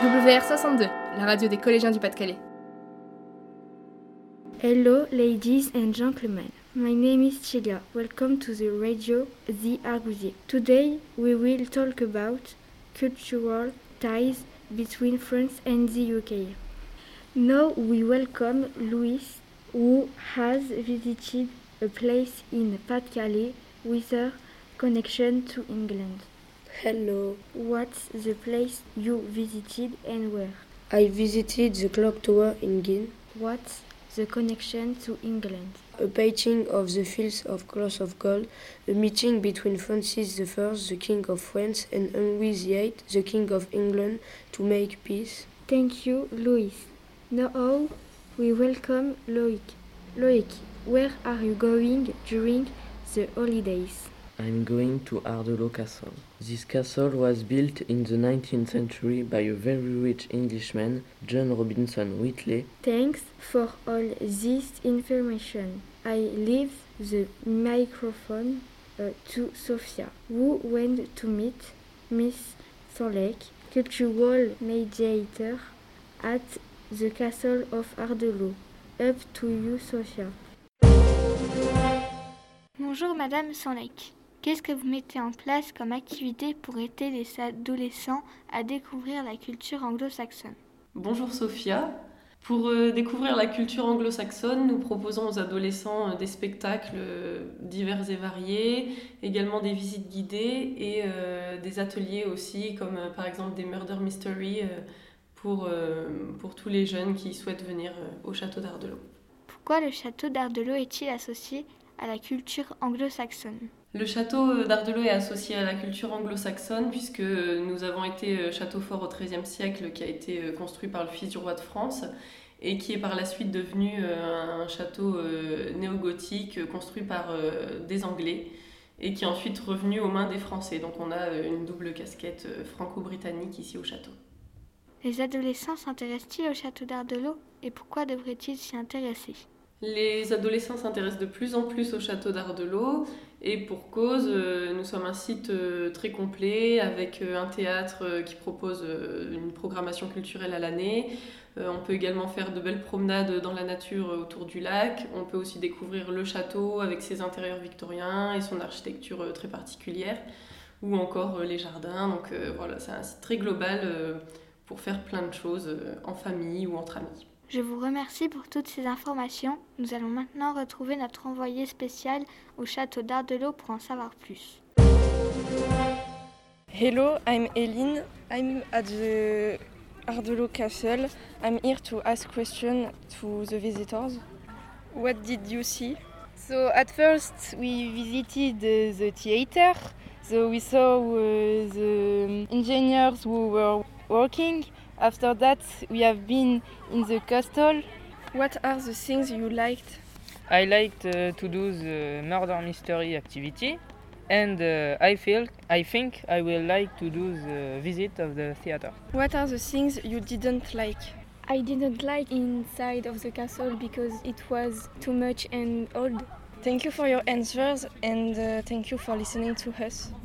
WR62, la radio des collégiens du Pas-de-Calais. Hello, ladies and gentlemen. My name is Celia. Welcome to the radio The Argusier. Today we will talk about cultural ties between France and the UK. Now we welcome Louis, who has visited a place in Pas-de-Calais with a connection to England. Hello, What's the place you visited and where? I visited the clock tower in Guin, What's the connection to England? a painting of the fields of cloth of gold, a meeting between Francis I, the King of France, and Henry VIII, the King of England, to make peace. Thank you, Louis. Now we welcome Loic. Loic, where are you going during the holidays? I'm going to Ardelot Castle. This castle was built in the 19th century by a very rich Englishman, John Robinson Whitley. Thanks for all this information. I leave the microphone uh, to Sophia, who went to meet Miss Solek, cultural mediator at the castle of Ardelot. Up to you, Sophia. Bonjour Madame Sanlec. Qu'est-ce que vous mettez en place comme activité pour aider les adolescents à découvrir la culture anglo-saxonne? Bonjour Sophia. Pour euh, découvrir la culture anglo-saxonne, nous proposons aux adolescents euh, des spectacles euh, divers et variés, également des visites guidées et des ateliers aussi, comme par exemple des murder mystery pour, pour tous les jeunes qui souhaitent venir au château d'Ardelot. Pourquoi le château d'Ardelot est-il associé à la culture anglo-saxonne? Le château d'Ardelot est associé à la culture anglo-saxonne puisque nous avons été euh, château fort au XIIIe siècle qui a été euh, construit par le fils du roi de France et qui est par la suite devenu euh, un château néo-gothique construit par des Anglais et qui est ensuite revenu aux mains des Français. Donc on a une double casquette franco-britannique ici au château. Les adolescents s'intéressent-ils au château d'Ardelot et pourquoi devraient-ils s'y intéresser? Les adolescents s'intéressent de plus en plus au château d'Ardelot et pour cause, euh, nous sommes un site euh, très complet avec euh, un théâtre qui propose une programmation culturelle à l'année. On peut également faire de belles promenades dans la nature autour du lac. On peut aussi découvrir le château avec ses intérieurs victoriens et son architecture très particulière ou encore les jardins. Donc voilà, c'est un site très global pour faire plein de choses en famille ou entre amis. Je vous remercie pour toutes ces informations. Nous allons maintenant retrouver notre envoyé spécial au château d'Ardelot pour en savoir plus. Hello, I'm Eileen. I'm at the Ardelot Castle. I'm here to ask questions to the visitors. What did you see? So at first we visited the theater. So we saw uh, the engineers who were working. After that we have been in the castle. What are the things you liked? I liked uh, to do the murder mystery activity, and uh, I feel I think I will like to do the visit of the theater. What are the things you didn't like? I didn't like inside of the castle because it was too much and old. Thank you for your answers and uh, thank you for listening to us.